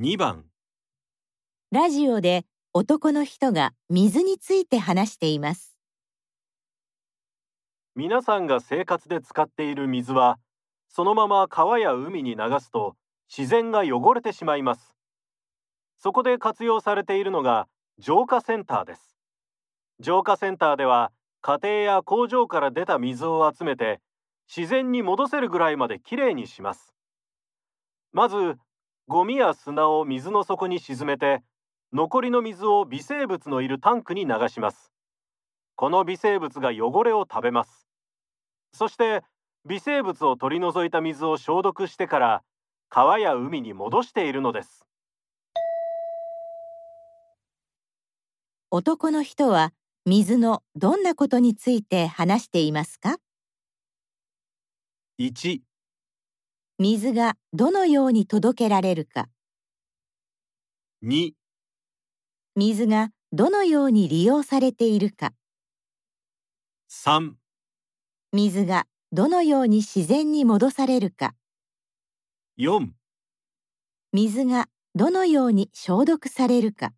2番。ラジオで男の人が水について話しています。皆さんが生活で使っている水はそのまま川や海に流すと自然が汚れてしまいます。そこで活用されているのが浄化センターです。浄化センターでは家庭や工場から出た水を集めて自然に戻せるぐらいまできれいにします。まずゴミや砂を水の底に沈めて残りの水を微生物のいるタンクに流します。この微生物が汚れを食べます。そして微生物を取り除いた水を消毒してから川や海に戻しているのです。男の人は水のどんなことについて話していますか？1水がどのように届けられるか、2水がどのように利用されているか、3水がどのように自然に戻されるか、4水がどのように消毒されるか。